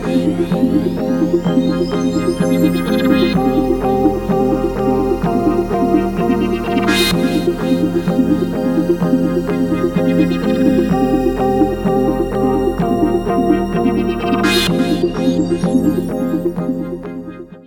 me.